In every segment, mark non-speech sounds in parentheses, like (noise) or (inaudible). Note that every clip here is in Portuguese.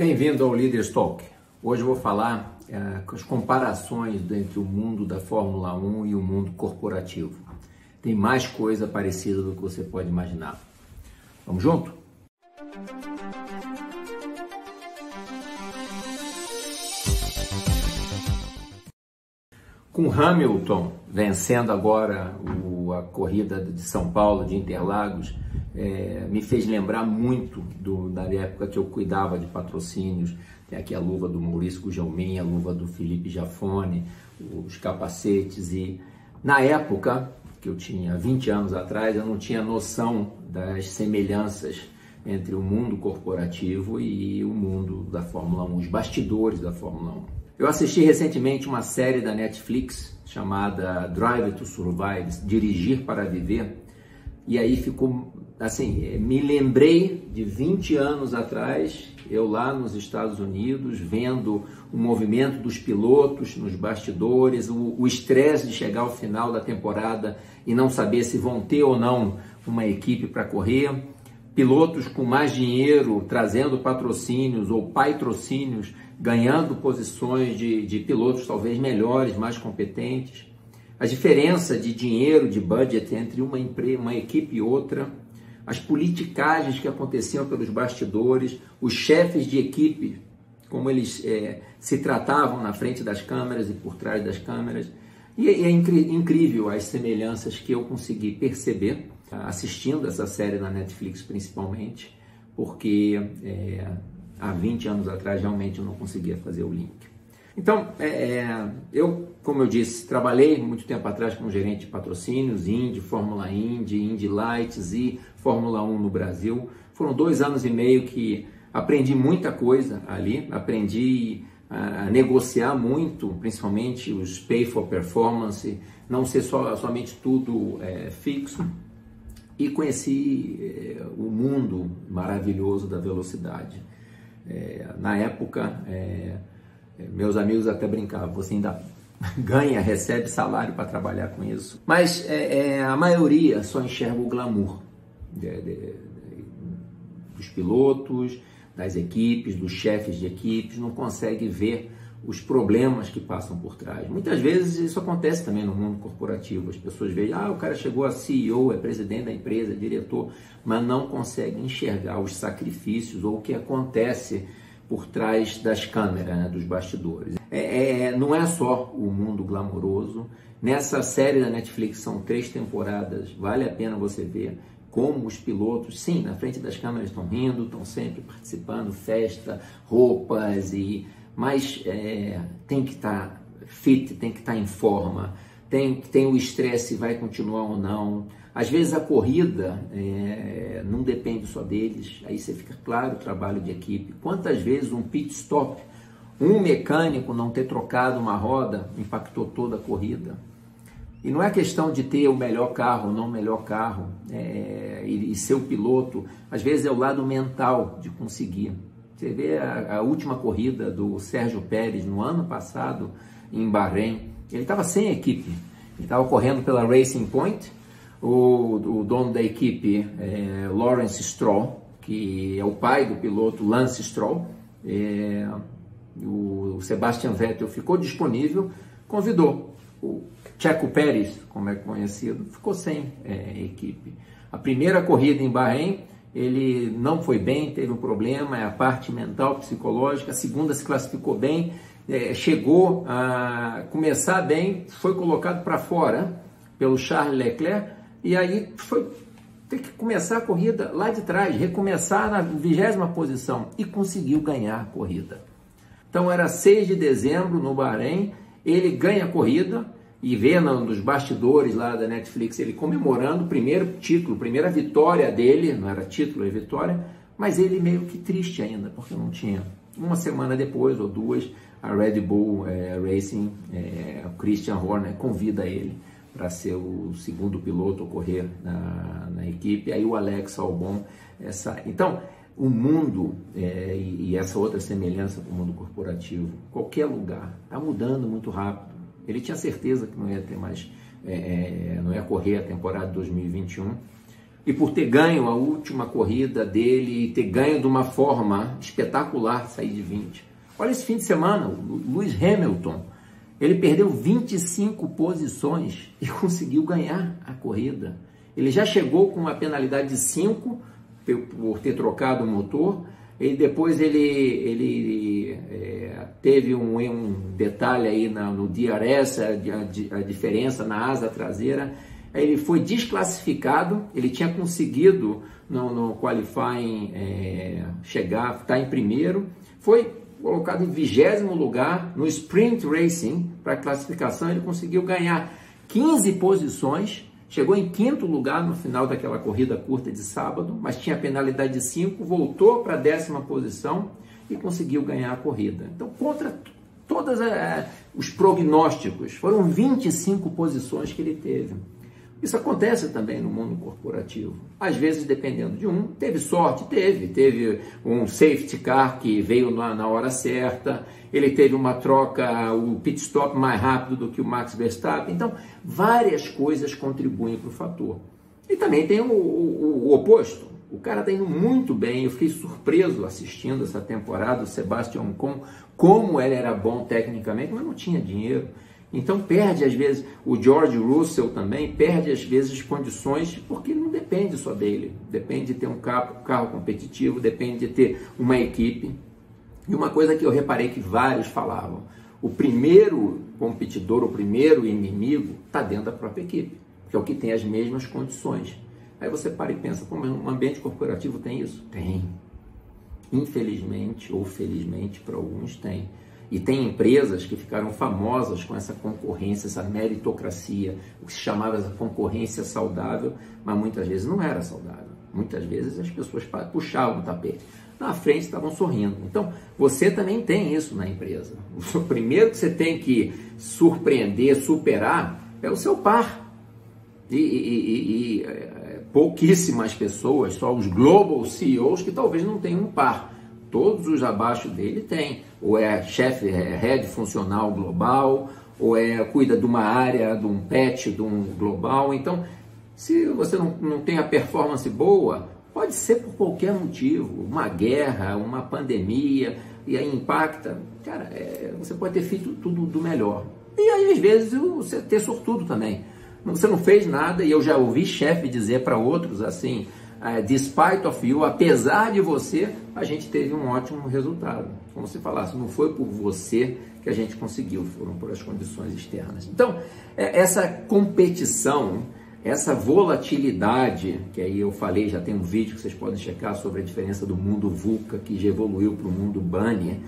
Bem-vindo ao Leaders Talk. Hoje eu vou falar é, as comparações entre o mundo da Fórmula 1 e o mundo corporativo. Tem mais coisa parecida do que você pode imaginar. Vamos junto? Com Hamilton vencendo agora o, a corrida de São Paulo, de Interlagos, é, me fez lembrar muito do, da época que eu cuidava de patrocínios. Tem aqui a luva do Maurício Gujalmin, a luva do Felipe Jafone, os capacetes. E na época, que eu tinha 20 anos atrás, eu não tinha noção das semelhanças entre o mundo corporativo e o mundo da Fórmula 1, os bastidores da Fórmula 1. Eu assisti recentemente uma série da Netflix chamada Drive to Survive, Dirigir para Viver, e aí ficou assim, me lembrei de 20 anos atrás, eu lá nos Estados Unidos, vendo o movimento dos pilotos nos bastidores, o estresse de chegar ao final da temporada e não saber se vão ter ou não uma equipe para correr, pilotos com mais dinheiro trazendo patrocínios ou patrocínios, ganhando posições de, de pilotos talvez melhores, mais competentes. A diferença de dinheiro, de budget entre uma, empresa, uma equipe e outra, as politicagens que aconteciam pelos bastidores, os chefes de equipe, como eles é, se tratavam na frente das câmeras e por trás das câmeras. E é, incrível as semelhanças que eu consegui perceber assistindo essa série na Netflix principalmente, porque é, há 20 anos atrás realmente eu não conseguia fazer o link. Então, é, é, eu, como eu disse, trabalhei muito tempo atrás como gerente de patrocínios, Indy, Fórmula Indy, Indy Lights e Fórmula 1 no Brasil. Foram dois anos e meio que aprendi muita coisa ali, aprendi a, a negociar muito, principalmente os pay for performance, não ser só, somente tudo é, fixo e conheci é, o mundo maravilhoso da velocidade. É, na época, é, é, meus amigos até brincavam, você ainda (laughs) ganha, recebe salário para trabalhar com isso. Mas é, é, a maioria só enxerga o glamour de, de, dos pilotos, das equipes, dos chefes de equipes, não consegue ver os problemas que passam por trás. Muitas vezes isso acontece também no mundo corporativo. As pessoas veem, ah, o cara chegou a CEO, é presidente da empresa, é diretor, mas não consegue enxergar os sacrifícios ou o que acontece por trás das câmeras, né, dos bastidores. É, é, não é só o mundo glamouroso. Nessa série da Netflix são três temporadas, vale a pena você ver como os pilotos, sim, na frente das câmeras estão rindo, estão sempre participando, festa, roupas e mas é, tem que estar tá fit, tem que estar tá em forma, tem, tem o estresse, vai continuar ou não. Às vezes a corrida é, não depende só deles, aí você fica claro o trabalho de equipe. Quantas vezes um pit stop, um mecânico não ter trocado uma roda impactou toda a corrida? E não é questão de ter o melhor carro ou não o melhor carro é, e, e ser o piloto, às vezes é o lado mental de conseguir. Você vê a, a última corrida do Sérgio Pérez no ano passado em Bahrein, ele estava sem equipe, ele estava correndo pela Racing Point, o, o dono da equipe é Lawrence Stroll, que é o pai do piloto Lance Stroll, é, o Sebastian Vettel ficou disponível, convidou o Checo Pérez, como é conhecido, ficou sem é, equipe. A primeira corrida em Bahrein, ele não foi bem, teve um problema, é a parte mental, psicológica. A segunda se classificou bem, é, chegou a começar bem, foi colocado para fora pelo Charles Leclerc e aí foi ter que começar a corrida lá de trás, recomeçar na vigésima posição e conseguiu ganhar a corrida. Então era 6 de dezembro no Bahrein, ele ganha a corrida, e vendo nos bastidores lá da Netflix ele comemorando o primeiro título, primeira vitória dele, não era título, é vitória, mas ele meio que triste ainda, porque não tinha. Uma semana depois, ou duas, a Red Bull é, Racing, é, o Christian Horner convida ele para ser o segundo piloto a correr na, na, equipe, aí o Alex Albon, essa... Então, o mundo é, e essa outra semelhança com o mundo corporativo, qualquer lugar, está mudando muito rápido ele tinha certeza que não ia ter mais, é, é, não ia correr a temporada de 2021, e por ter ganho a última corrida dele ter ganho de uma forma espetacular sair de 20. Olha esse fim de semana, o Lewis Hamilton, ele perdeu 25 posições e (laughs) conseguiu ganhar a corrida. Ele já chegou com uma penalidade de 5 por ter trocado o motor, e depois ele, ele é, teve um, um, detalhe aí na, no DRS, a, a, diferença na asa traseira, ele foi desclassificado, ele tinha conseguido no, no qualifying é, chegar, estar tá em primeiro, foi colocado em vigésimo lugar no sprint racing para classificação, ele conseguiu ganhar 15 posições, chegou em quinto lugar no final daquela corrida curta de sábado, mas tinha penalidade de 5, voltou para a décima posição e conseguiu ganhar a corrida. Então, contra todos é, os prognósticos, foram 25 posições que ele teve. Isso acontece também no mundo corporativo. Às vezes, dependendo de um, teve sorte, teve. Teve um safety car que veio na, na hora certa, ele teve uma troca, o pit stop mais rápido do que o Max Verstappen. Então, várias coisas contribuem para o fator. E também tem o, o, o oposto. O cara está indo muito bem. Eu fiquei surpreso assistindo essa temporada, o Sebastian Ocon, como ele era bom tecnicamente, mas não tinha dinheiro. Então perde às vezes, o George Russell também perde às vezes condições porque não depende só dele, depende de ter um carro, carro competitivo, depende de ter uma equipe. E uma coisa que eu reparei que vários falavam, o primeiro competidor, o primeiro inimigo está dentro da própria equipe, que é o que tem as mesmas condições. Aí você para e pensa, como um ambiente corporativo tem isso? Tem. Infelizmente ou felizmente para alguns tem. E tem empresas que ficaram famosas com essa concorrência, essa meritocracia, o que se chamava essa concorrência saudável, mas muitas vezes não era saudável. Muitas vezes as pessoas puxavam o tapete. Na frente estavam sorrindo. Então, você também tem isso na empresa. (laughs) O primeiro que você tem que surpreender, superar, é o seu par. E, e, e, e é, pouquíssimas pessoas, só os global CEOs, que talvez não tenham um par. Todos os abaixo dele têm ou é chefe, é head funcional global, ou é cuida de uma área, de um patch, de um global. Então, se você não, não tem a performance boa, pode ser por qualquer motivo, uma guerra, uma pandemia, e aí impacta. Cara, é, você pode ter feito tudo do melhor. E aí, às vezes, você ter sortudo também. Você não fez nada, e eu já ouvi chefe dizer para outros assim, uh, despite of you, apesar de você, a gente teve um ótimo resultado. Como se falasse, não foi por você que a gente conseguiu, foram por as condições externas. Então, é, essa competição, essa volatilidade, que aí eu falei, já tem um vídeo que vocês podem checar sobre a diferença do mundo VUCA, que já evoluiu para o mundo BANI,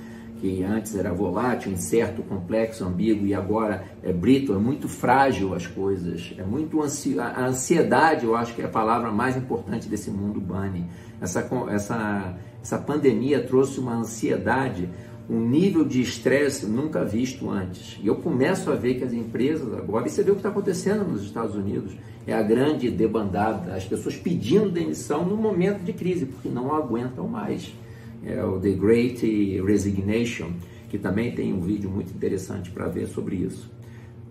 que antes era volátil, incerto, complexo, ambíguo e agora é brito, é muito frágil as coisas, é muito ansi a ansiedade, eu acho que é a palavra mais importante desse mundo bunny. Essa, essa, essa pandemia trouxe uma ansiedade, um nível de estresse nunca visto antes. E eu começo a ver que as empresas agora, e você vê o que está acontecendo nos Estados Unidos, é a grande debandada, as pessoas pedindo demissão no momento de crise, porque não aguentam mais é o The Great Resignation, que também tem um vídeo muito interessante para ver sobre isso.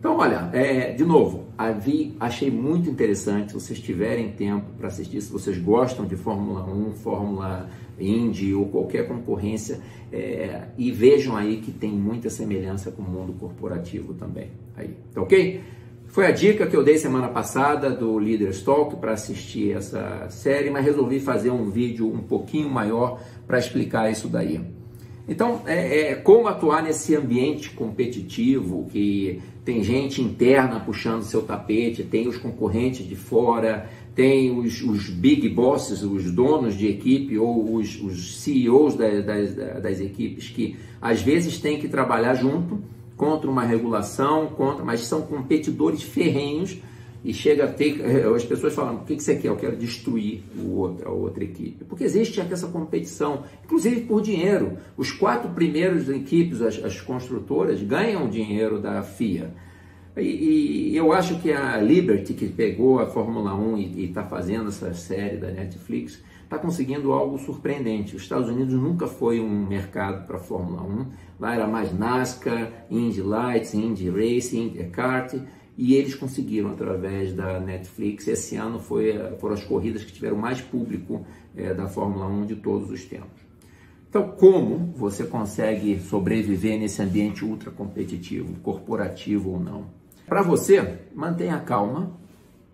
Então, olha, é, de novo, vi, achei muito interessante. Se vocês tiverem tempo para assistir, se vocês gostam de Fórmula 1, Fórmula Indy ou qualquer concorrência, é, e vejam aí que tem muita semelhança com o mundo corporativo também. Aí, tá ok? Foi a dica que eu dei semana passada do Leaders Talk para assistir essa série, mas resolvi fazer um vídeo um pouquinho maior para explicar isso daí. Então, é, é, como atuar nesse ambiente competitivo que tem gente interna puxando seu tapete, tem os concorrentes de fora, tem os, os big bosses, os donos de equipe ou os, os CEOs das, das, das equipes que às vezes têm que trabalhar junto contra uma regulação, contra, mas são competidores ferrenhos e chega a ter. Eh, as pessoas falam: o que você quer? Eu quero destruir o outro, a outra equipe. Porque existe essa competição, inclusive por dinheiro. Os quatro primeiros equipes, as, as construtoras, ganham dinheiro da FIA. E, e, eu acho que a Liberty, que pegou a Fórmula 1 e está fazendo essa série da Netflix, está conseguindo algo surpreendente. Os Estados Unidos nunca foi um mercado para Fórmula 1. Lá era mais NASCAR, Indy Lights, Indy Racing, Indy Kart. e eles conseguiram através da Netflix. Esse ano foi, foram as corridas que tiveram mais público é, da Fórmula 1 de todos os tempos. Então, como você consegue sobreviver nesse ambiente ultra competitivo, corporativo ou não? Para você, mantenha calma,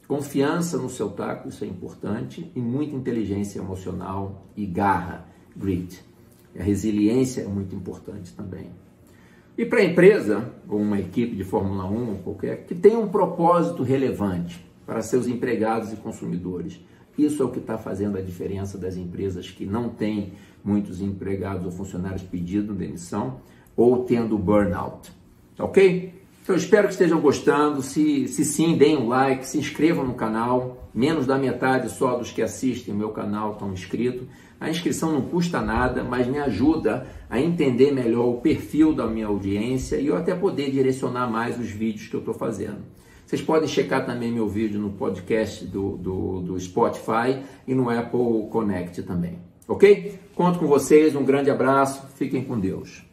confiança no seu taco, isso é importante, e muita inteligência emocional e garra, grit. A resiliência é muito importante também. E para a empresa, ou uma equipe de Fórmula 1, ou qualquer, que tenha um propósito relevante para seus empregados e consumidores. Isso é o que está fazendo a diferença das empresas que não têm muitos empregados ou funcionários pedindo demissão ou tendo burnout. Ok? Então espero que estejam gostando. Se, se sim, deem um like, se inscrevam no canal. Menos da metade só dos que assistem o meu canal estão inscritos. A inscrição não custa nada, mas me ajuda a entender melhor o perfil da minha audiência e eu até poder direcionar mais os vídeos que eu estou fazendo. Vocês podem checar também meu vídeo no podcast do, do, do Spotify e no Apple Connect também. Ok? Conto com vocês, um grande abraço, fiquem com Deus.